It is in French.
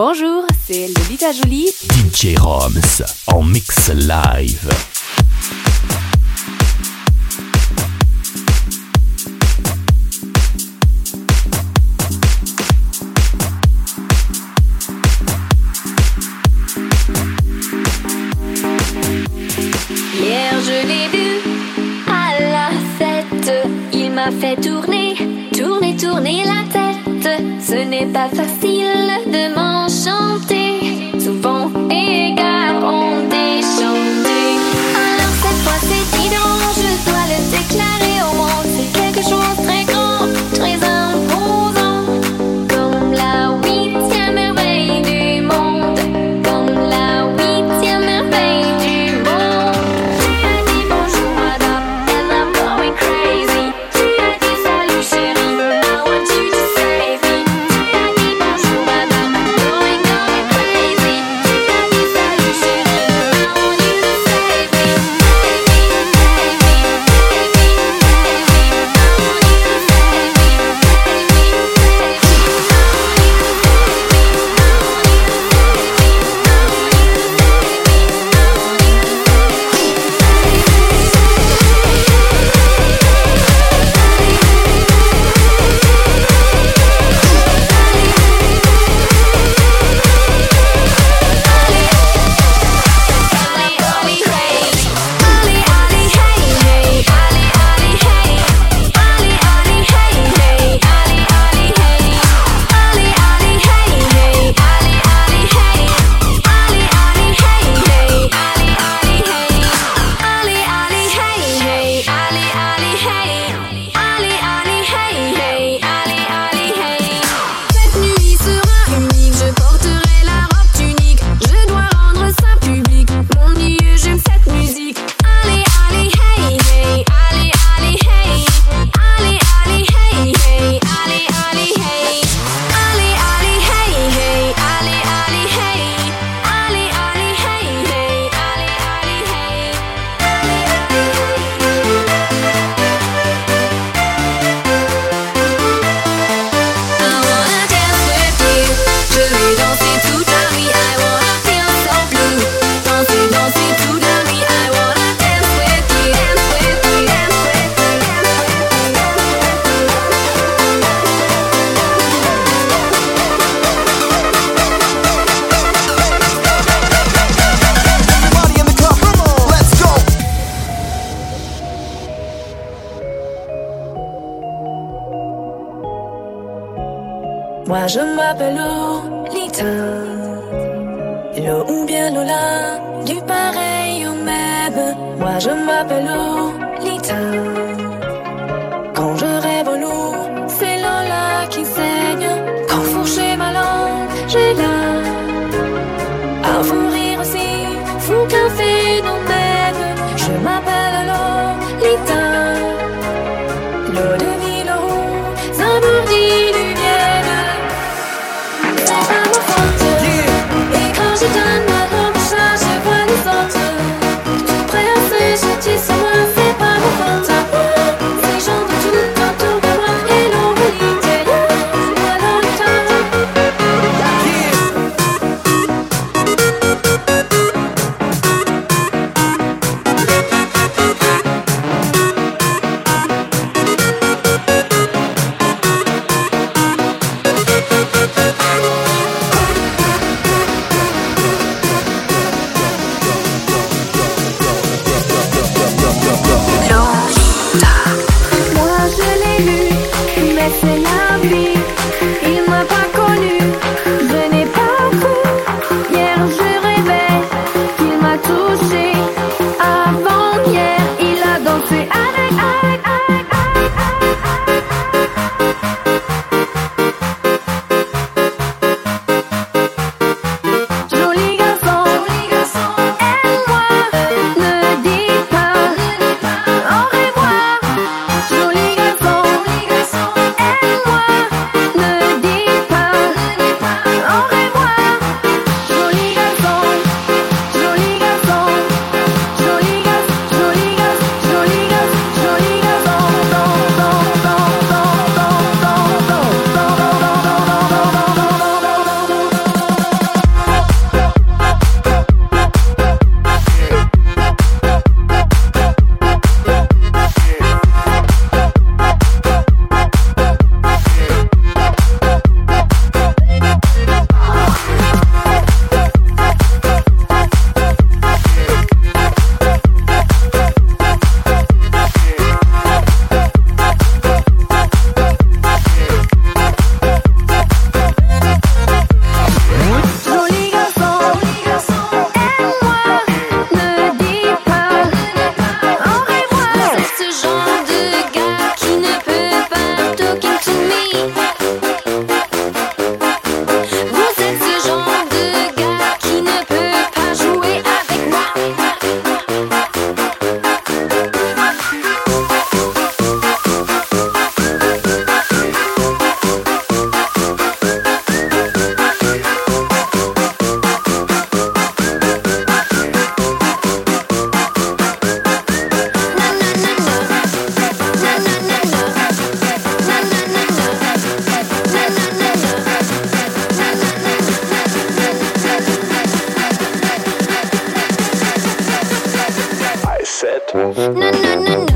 Bonjour, c'est Lolita Jolie. DJ Roms en mix live. Hier je l'ai vu à la fête, il m'a fait tourner, tourner, tourner la tête. Ce n'est pas facile souvent égards ont déchanté. Alors cette fois c'est dit je dois le déclarer au monde, c'est quelque chose de très grand. Moi je m'appelle Lolita. Hello ou bien Lola, du pareil au même. Moi je m'appelle Lolita. Fuck sete.